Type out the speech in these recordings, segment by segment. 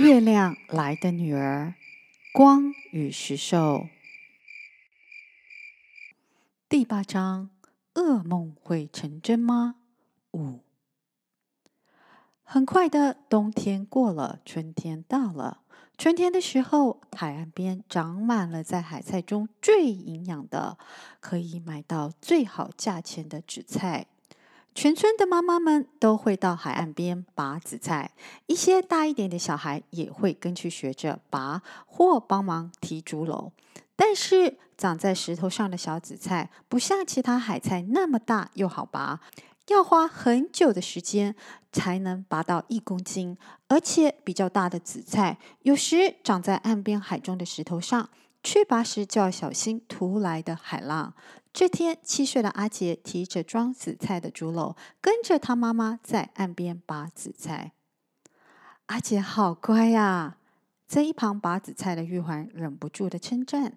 月亮来的女儿，光与石兽。第八章：噩梦会成真吗？五。很快的，冬天过了，春天到了。春天的时候，海岸边长满了在海菜中最营养的，可以买到最好价钱的紫菜。全村的妈妈们都会到海岸边拔紫菜，一些大一点的小孩也会跟去学着拔或帮忙提竹篓。但是长在石头上的小紫菜不像其他海菜那么大又好拔，要花很久的时间才能拔到一公斤。而且比较大的紫菜有时长在岸边海中的石头上，去拔时就要小心突来的海浪。这天，七岁的阿杰提着装紫菜的竹篓，跟着他妈妈在岸边拔紫菜。阿杰好乖呀！在一旁拔紫菜的玉环忍不住的称赞。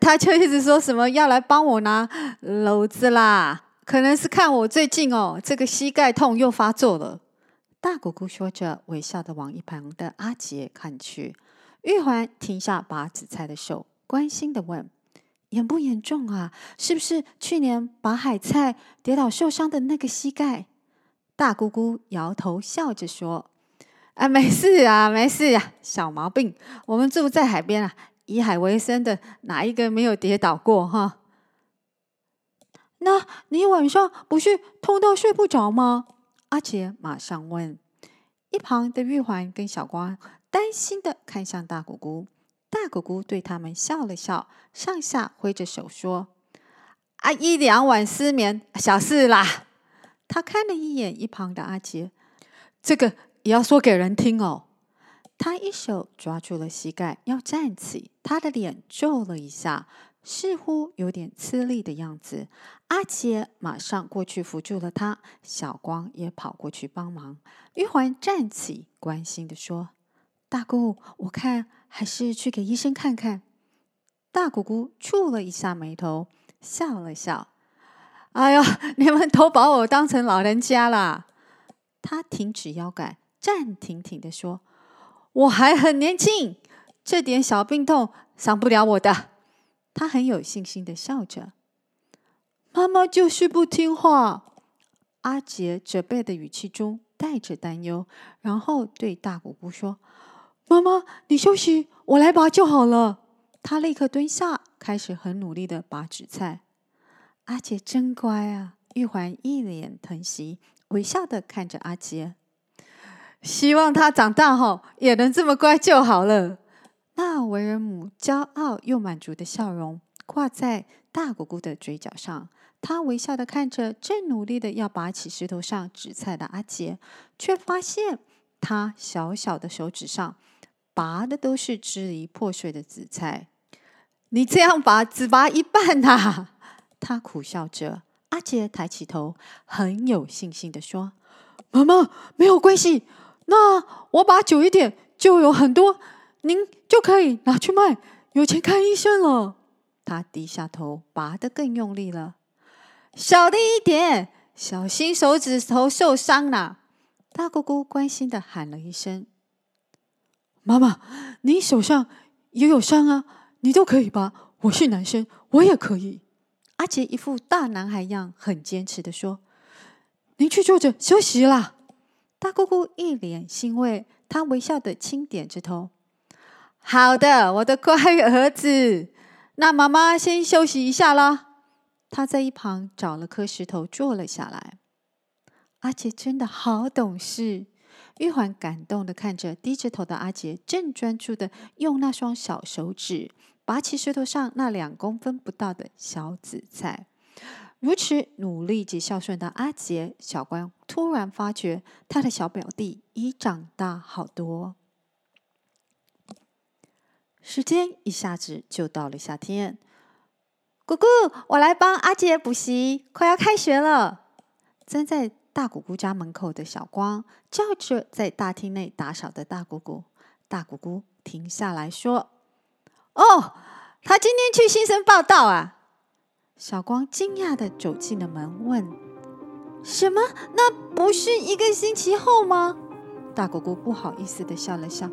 他就一直说什么要来帮我拿篓子啦，可能是看我最近哦，这个膝盖痛又发作了。大姑姑说着，微笑的往一旁的阿杰看去。玉环停下拔紫菜的手，关心的问。严不严重啊？是不是去年拔海菜跌倒受伤的那个膝盖？大姑姑摇头笑着说：“啊，没事啊，没事呀，小毛病。我们住在海边啊，以海为生的哪一个没有跌倒过哈？”那你晚上不是痛到睡不着吗？阿杰马上问。一旁的玉环跟小光担心的看向大姑姑。大姑姑对他们笑了笑，上下挥着手说：“啊，一两晚失眠，小事啦。”他看了一眼一旁的阿杰，这个也要说给人听哦。他一手抓住了膝盖，要站起，他的脸皱了一下，似乎有点吃力的样子。阿杰马上过去扶住了他，小光也跑过去帮忙。玉环站起，关心地说：“大姑，我看。”还是去给医生看看。大姑姑触了一下眉头，笑了笑：“哎呦，你们都把我当成老人家了。”她挺直腰杆，站挺挺地说：“我还很年轻，这点小病痛伤不了我的。”她很有信心的笑着。妈妈就是不听话。阿杰责备的语气中带着担忧，然后对大姑姑说。妈妈，你休息，我来拔就好了。他立刻蹲下，开始很努力的拔紫菜。阿杰真乖啊！玉环一脸疼惜，微笑的看着阿杰。希望他长大后也能这么乖就好了。那为人母骄傲又满足的笑容挂在大姑姑的嘴角上。她微笑的看着正努力的要拔起石头上紫菜的阿杰，却发现他小小的手指上。拔的都是支离破碎的紫菜，你这样拔只拔一半呐、啊？他苦笑着。阿杰抬起头，很有信心地说：“妈妈，没有关系，那我拔久一点就有很多，您就可以拿去卖，有钱看医生了。”他低下头，拔得更用力了。小力一点，小心手指头受伤了。大姑姑关心的喊了一声。妈妈，你手上也有伤啊，你都可以吧。我是男生，我也可以。阿杰一副大男孩样，很坚持的说：“您去坐着休息啦。”大姑姑一脸欣慰，她微笑的轻点着头：“好的，我的乖儿子。那妈妈先休息一下啦。”她在一旁找了颗石头坐了下来。阿杰真的好懂事。玉环感动的看着低着头的阿杰，正专注的用那双小手指拔起石头上那两公分不到的小紫菜。如此努力及孝顺的阿杰，小官突然发觉他的小表弟已长大好多。时间一下子就到了夏天，姑姑，我来帮阿杰补习，快要开学了。正在。大姑姑家门口的小光叫着在大厅内打扫的大姑姑。大姑姑停下来说：“哦，他今天去新生报到啊！”小光惊讶地走进了门，问：“什么？那不是一个星期后吗？”大姑姑不好意思的笑了笑。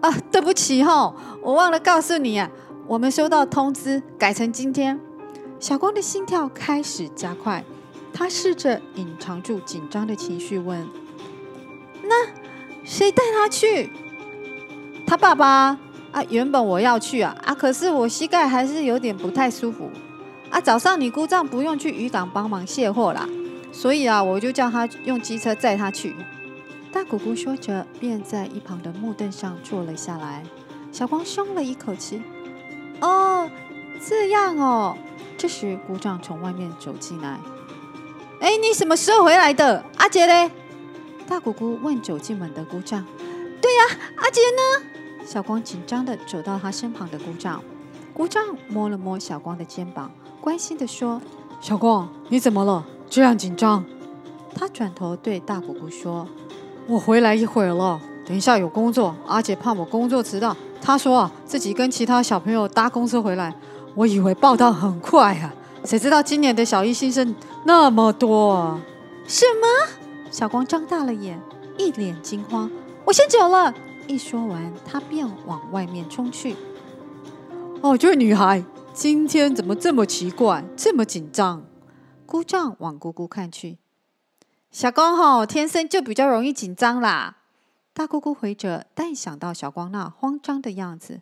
啊，对不起吼，我忘了告诉你啊，我们收到通知，改成今天。小光的心跳开始加快，他试着隐藏住紧张的情绪，问：“那谁带他去？”他爸爸啊，原本我要去啊，啊，可是我膝盖还是有点不太舒服。啊，早上你姑丈不用去渔港帮忙卸货啦，所以啊，我就叫他用机车载他去。大姑姑说着，便在一旁的木凳上坐了下来。小光松了一口气。哦，这样哦。这时，姑丈从外面走进来。哎，你什么时候回来的？阿杰嘞？大姑姑问走进门的姑丈。对呀，阿杰呢？小光紧张地走到他身旁的姑丈。姑丈摸了摸小光的肩膀，关心的说：“小光，你怎么了？这样紧张？”他转头对大姑姑说。我回来一会儿了，等一下有工作。阿姐怕我工作迟到，他说啊，自己跟其他小朋友搭公车回来。我以为报道很快啊，谁知道今年的小一新生那么多啊！什么？小光张大了眼，一脸惊慌。我先走了。一说完，他便往外面冲去。哦，这位女孩今天怎么这么奇怪，这么紧张？姑丈往姑姑看去。小光吼，天生就比较容易紧张啦。大姑姑回着，但想到小光那慌张的样子，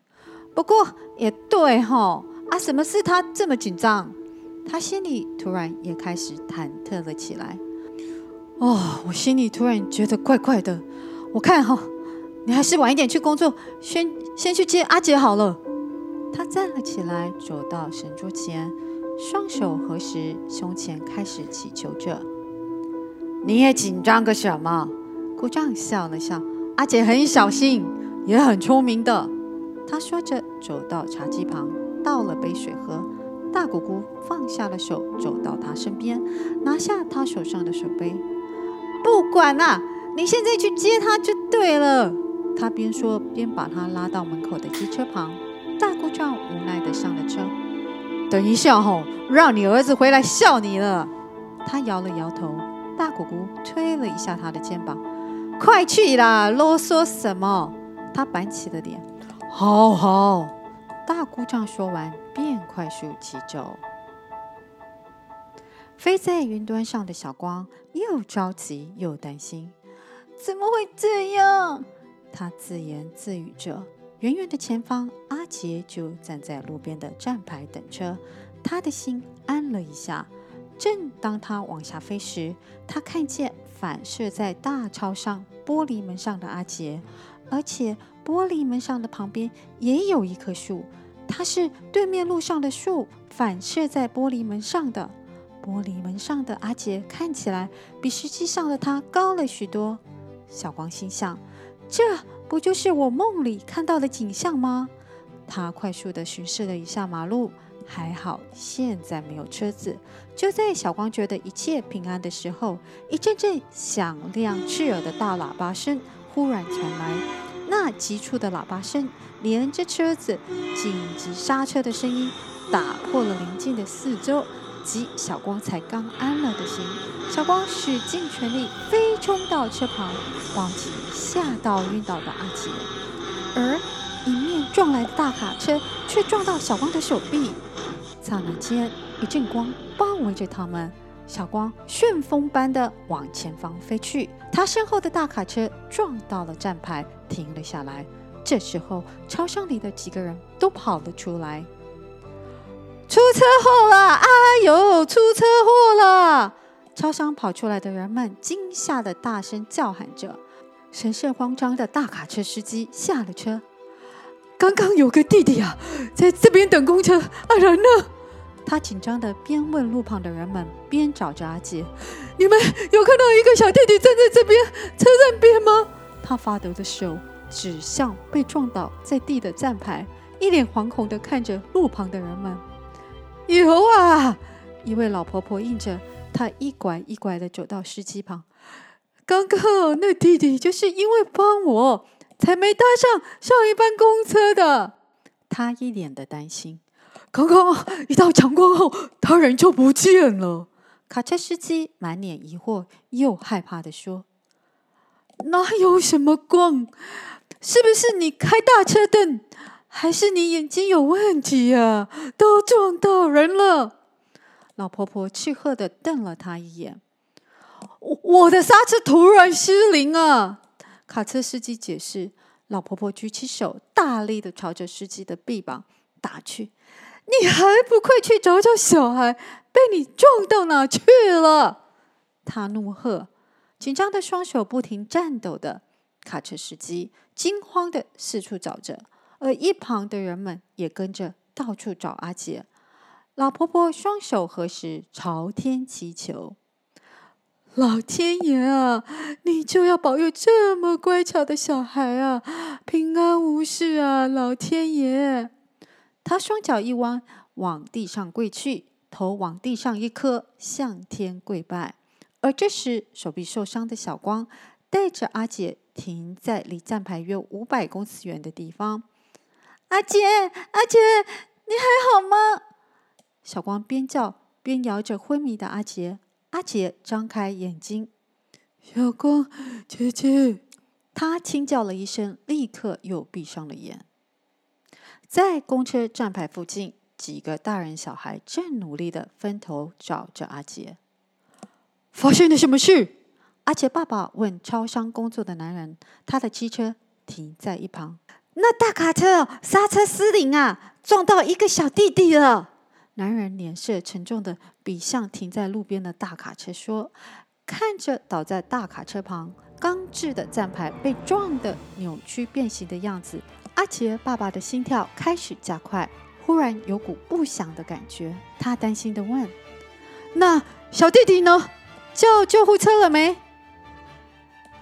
不过也对吼啊，什么事他这么紧张？他心里突然也开始忐忑了起来。哦，我心里突然觉得怪怪的。我看哈，你还是晚一点去工作，先先去接阿杰好了。他站了起来，走到神桌前，双手合十，胸前开始祈求着。你也紧张个什么？姑丈笑了笑。阿姐很小心，也很聪明的。他说着，走到茶几旁，倒了杯水喝。大姑姑放下了手，走到他身边，拿下他手上的水杯。不管啦，你现在去接他就对了。他边说边把他拉到门口的机车旁。大姑丈无奈地上了车。等一下吼，让你儿子回来笑你了。他摇了摇头。大姑姑推了一下他的肩膀，“快去啦，啰嗦什么？”他板起了脸。“好好。”大姑丈说完，便快速骑走。飞在云端上的小光又着急又担心，“怎么会这样？”他自言自语着。远远的前方，阿杰就站在路边的站牌等车，他的心安了一下。正当他往下飞时，他看见反射在大超上玻璃门上的阿杰，而且玻璃门上的旁边也有一棵树。它是对面路上的树反射在玻璃门上的。玻璃门上的阿杰看起来比实际上的他高了许多。小光心想：这不就是我梦里看到的景象吗？他快速地巡视了一下马路。还好，现在没有车子。就在小光觉得一切平安的时候，一阵阵响亮刺耳的大喇叭声忽然传来。那急促的喇叭声连着车子紧急刹车的声音，打破了宁静的四周及小光才刚安了的心。小光使尽全力飞冲到车旁，忘记吓到晕倒的阿杰，而迎面撞来的大卡车却撞到小光的手臂。刹那间，一阵光包围着他们，小光旋风般的往前方飞去。他身后的大卡车撞到了站牌，停了下来。这时候，超商里的几个人都跑了出来。出车祸了！哎呦，出车祸了！超商跑出来的人们惊吓的大声叫喊着。神色慌张的大卡车司机下了车。刚刚有个弟弟啊，在这边等公车，啊人呢？他紧张地边问路旁的人们，边找着阿杰。你们有看到一个小弟弟站在这边车站边吗？他发抖的手指向被撞倒在地的站牌，一脸惶恐地看着路旁的人们。有啊，一位老婆婆应着，她一拐一拐地走到司机旁。刚刚那弟弟就是因为帮我。才没搭上上一班公车的，他一脸的担心。刚刚一道强光后，他人就不见了。卡车司机满脸疑惑又害怕的说：“哪有什么光？是不是你开大车灯，还是你眼睛有问题呀？都撞到人了！老婆婆气喝的瞪了他一眼。我我的刹车突然失灵啊！卡车司机解释。老婆婆举起手，大力的朝着司机的臂膀打去。你还不快去找找小孩，被你撞到哪去了？他怒喝，紧张的双手不停颤抖的卡车司机惊慌的四处找着，而一旁的人们也跟着到处找阿杰。老婆婆双手合十，朝天祈求。老天爷啊，你就要保佑这么乖巧的小孩啊，平安无事啊！老天爷，他双脚一弯，往地上跪去，头往地上一磕，向天跪拜。而这时，手臂受伤的小光带着阿杰停在离站牌约五百公尺远的地方。阿杰，阿杰，你还好吗？小光边叫边摇着昏迷的阿杰。阿杰张开眼睛，小光姐姐，他轻叫了一声，立刻又闭上了眼。在公车站牌附近，几个大人小孩正努力的分头找着阿杰。发生了什么事？阿杰爸爸问超商工作的男人。他的机车停在一旁。那大卡车刹车失灵啊，撞到一个小弟弟了。男人脸色沉重的比向停在路边的大卡车说：“看着倒在大卡车旁钢制的站牌被撞得扭曲变形的样子，阿杰爸爸的心跳开始加快。忽然有股不祥的感觉，他担心的问：‘那小弟弟呢？叫救护车了没？’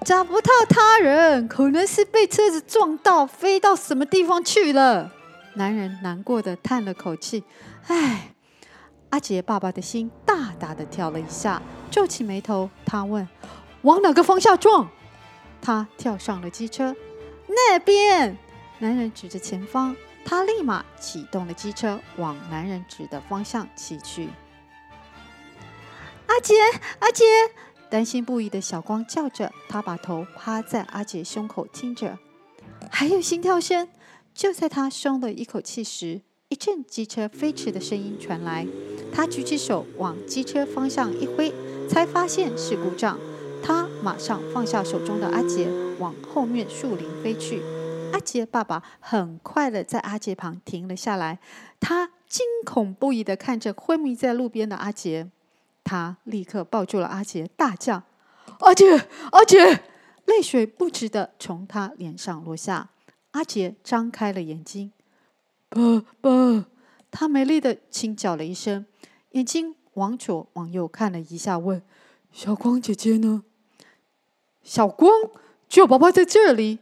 找不到他人，可能是被车子撞到，飞到什么地方去了。”男人难过的叹了口气。唉，阿杰爸爸的心大大的跳了一下，皱起眉头。他问：“往哪个方向撞？”他跳上了机车，那边。男人指着前方，他立马启动了机车，往男人指的方向骑去。阿杰，阿杰，担心不已的小光叫着，他把头趴在阿杰胸口听着，还有心跳声。就在他松了一口气时，一阵机车飞驰的声音传来，他举起手往机车方向一挥，才发现是故障。他马上放下手中的阿杰，往后面树林飞去。阿杰爸爸很快的在阿杰旁停了下来，他惊恐不已的看着昏迷在路边的阿杰，他立刻抱住了阿杰，大叫：“阿杰，阿杰！”泪水不止的从他脸上落下。阿杰张开了眼睛。爸爸，他没力的轻叫了一声，眼睛往左往右看了一下，问：“小光姐姐呢？”小光，只有爸爸在这里。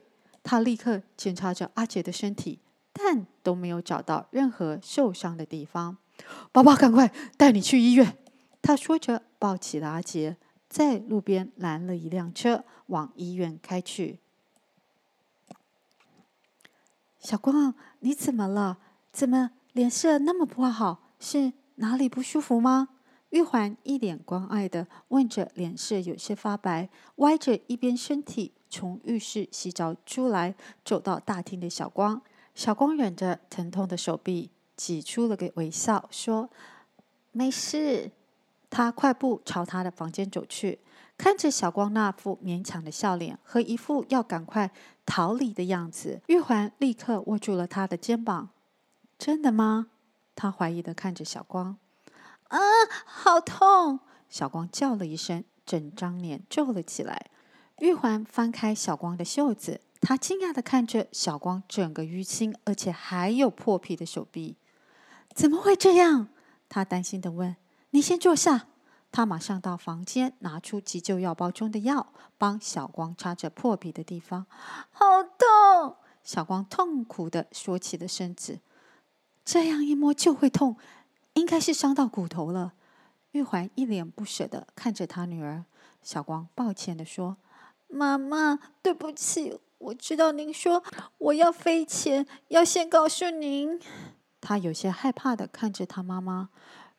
他立刻检查着阿杰的身体，但都没有找到任何受伤的地方。爸爸，赶快带你去医院。他说着，抱起了阿杰，在路边拦了一辆车，往医院开去。小光，你怎么了？怎么脸色那么不好？是哪里不舒服吗？玉环一脸关爱的问着，脸色有些发白、歪着一边身体从浴室洗澡出来，走到大厅的小光。小光忍着疼痛的手臂，挤出了个微笑，说：“没事。”他快步朝他的房间走去。看着小光那副勉强的笑脸和一副要赶快逃离的样子，玉环立刻握住了他的肩膀。“真的吗？”他怀疑的看着小光。“啊，好痛！”小光叫了一声，整张脸皱了起来。玉环翻开小光的袖子，他惊讶的看着小光整个淤青，而且还有破皮的手臂。“怎么会这样？”他担心的问。“你先坐下。”他马上到房间，拿出急救药包中的药，帮小光擦着破皮的地方。好痛！小光痛苦的缩起了身子。这样一摸就会痛，应该是伤到骨头了。玉环一脸不舍的看着他女儿。小光抱歉的说：“妈妈，对不起，我知道您说我要飞前要先告诉您。”他有些害怕地看着他妈妈。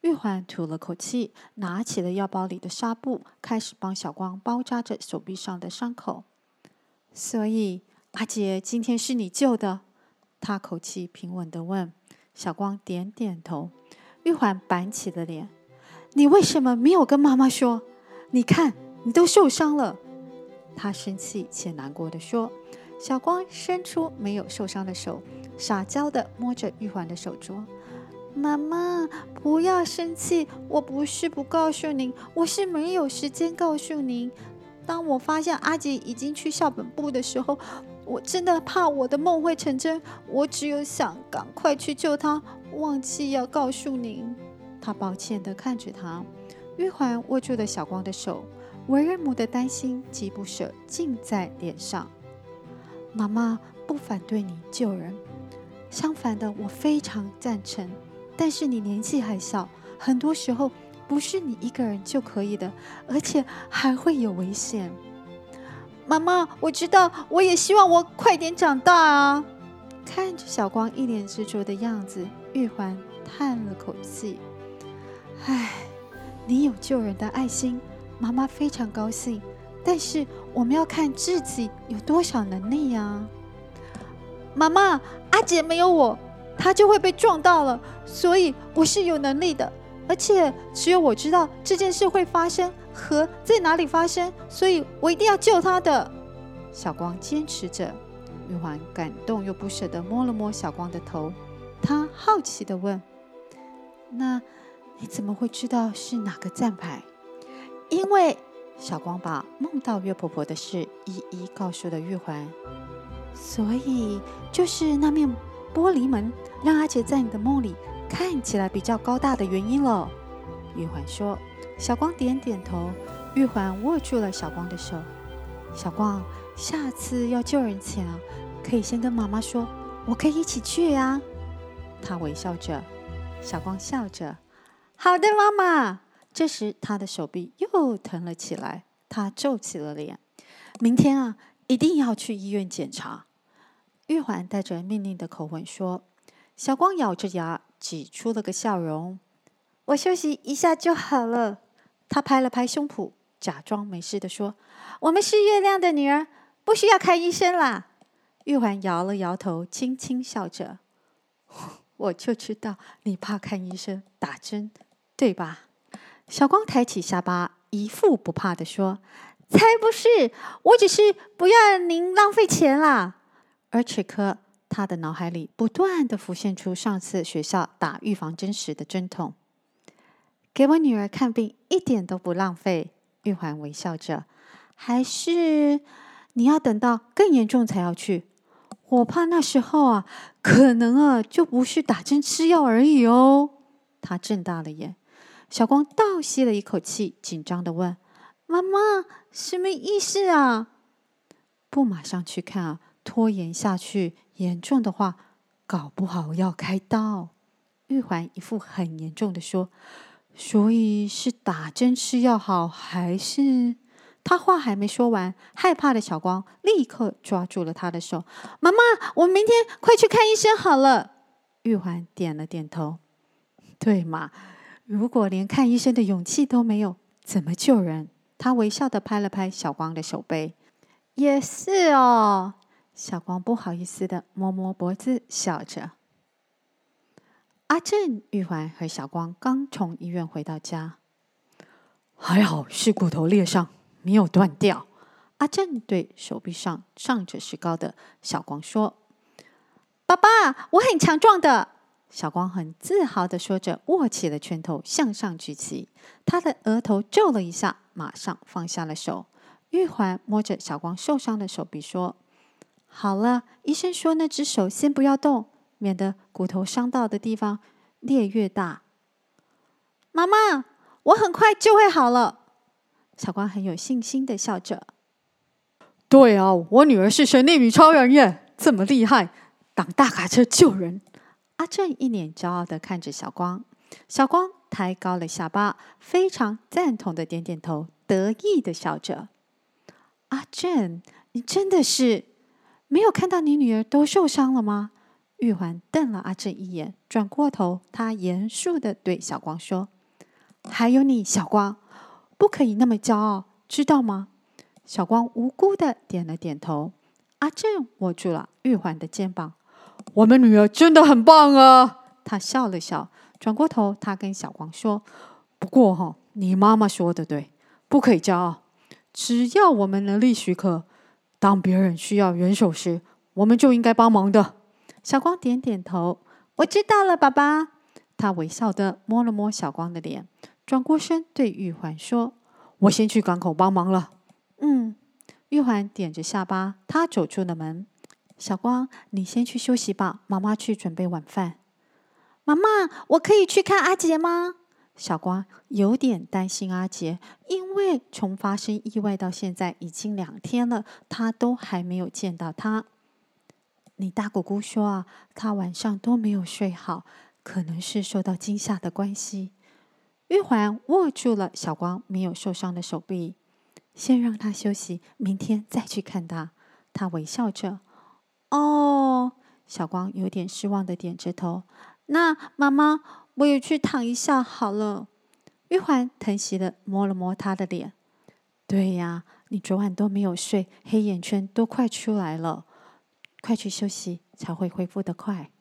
玉环吐了口气，拿起了药包里的纱布，开始帮小光包扎着手臂上的伤口。所以阿杰今天是你救的？他口气平稳地问。小光点点头。玉环板起了脸：“你为什么没有跟妈妈说？你看，你都受伤了。”他生气且难过地说。小光伸出没有受伤的手，撒娇地摸着玉环的手镯：“妈妈，不要生气，我不是不告诉您，我是没有时间告诉您。当我发现阿杰已经去校本部的时候，我真的怕我的梦会成真，我只有想赶快去救他，忘记要告诉您。”他抱歉地看着他，玉环握住了小光的手，为人母的担心及不舍尽在脸上。妈妈不反对你救人，相反的，我非常赞成。但是你年纪还小，很多时候不是你一个人就可以的，而且还会有危险。妈妈，我知道，我也希望我快点长大啊！看着小光一脸执着的样子，玉环叹了口气：“唉，你有救人的爱心，妈妈非常高兴。”但是我们要看自己有多少能力呀、妈妈，阿杰没有我，他就会被撞到了，所以我是有能力的，而且只有我知道这件事会发生和在哪里发生，所以我一定要救他的。小光坚持着，玉环感动又不舍得摸了摸小光的头，他好奇的问：“那你怎么会知道是哪个站牌？”因为。小光把梦到月婆婆的事一一告诉了玉环，所以就是那面玻璃门让阿杰在你的梦里看起来比较高大的原因了。玉环说。小光点点头。玉环握住了小光的手。小光，下次要救人前啊，可以先跟妈妈说，我可以一起去呀。她微笑着。小光笑着。好的，妈妈。这时，他的手臂又疼了起来。他皱起了脸。明天啊，一定要去医院检查。玉环带着命令的口吻说。小光咬着牙，挤出了个笑容。我休息一下就好了。他拍了拍胸脯，假装没事的说：“我们是月亮的女儿，不需要看医生啦。”玉环摇了摇头，轻轻笑着。我就知道你怕看医生、打针，对吧？小光抬起下巴，一副不怕地说：“才不是，我只是不要您浪费钱啦。”而此刻，他的脑海里不断地浮现出上次学校打预防针时的针痛。给我女儿看病一点都不浪费。玉环微笑着，还是你要等到更严重才要去？我怕那时候啊，可能啊，就不是打针吃药而已哦。他睁大了眼。小光倒吸了一口气，紧张地问：“妈妈，什么意思啊？不马上去看啊？拖延下去，严重的话，搞不好要开刀。”玉环一副很严重的说：“所以是打针吃药好，还是……”他话还没说完，害怕的小光立刻抓住了他的手：“妈妈，我明天快去看医生好了。”玉环点了点头：“对嘛。”如果连看医生的勇气都没有，怎么救人？他微笑地拍了拍小光的手背。也是哦，小光不好意思地摸摸脖子，笑着。阿正、玉环和小光刚从医院回到家，还好是骨头裂伤，没有断掉。阿正对手臂上上着石膏的小光说：“爸爸，我很强壮的。”小光很自豪的说着，握起了拳头，向上举起。他的额头皱了一下，马上放下了手。玉环摸着小光受伤的手臂说：“好了，医生说那只手先不要动，免得骨头伤到的地方裂越大。”妈妈，我很快就会好了。小光很有信心的笑着。对啊，我女儿是神力女超人耶，这么厉害，挡大卡车救人。阿正一脸骄傲地看着小光，小光抬高了下巴，非常赞同的点点头，得意的笑着。阿正，你真的是没有看到你女儿都受伤了吗？玉环瞪了阿正一眼，转过头，他严肃的对小光说：“还有你，小光，不可以那么骄傲，知道吗？”小光无辜的点了点头。阿正握住了玉环的肩膀。我们女儿真的很棒啊！他笑了笑，转过头，他跟小光说：“不过哈，你妈妈说的对，不可以骄傲。只要我们能力许可，当别人需要援手时，我们就应该帮忙的。”小光点点头：“我知道了，爸爸。”他微笑的摸了摸小光的脸，转过身对玉环说：“我先去港口帮忙了。”嗯，玉环点着下巴，他走出了门。小光，你先去休息吧，妈妈去准备晚饭。妈妈，我可以去看阿杰吗？小光有点担心阿杰，因为从发生意外到现在已经两天了，他都还没有见到他。你大姑姑说啊，他晚上都没有睡好，可能是受到惊吓的关系。玉环握住了小光没有受伤的手臂，先让他休息，明天再去看他。他微笑着。哦，小光有点失望的点着头。那妈妈，我也去躺一下好了。玉环疼惜的摸了摸他的脸。对呀，你昨晚都没有睡，黑眼圈都快出来了，快去休息才会恢复的快。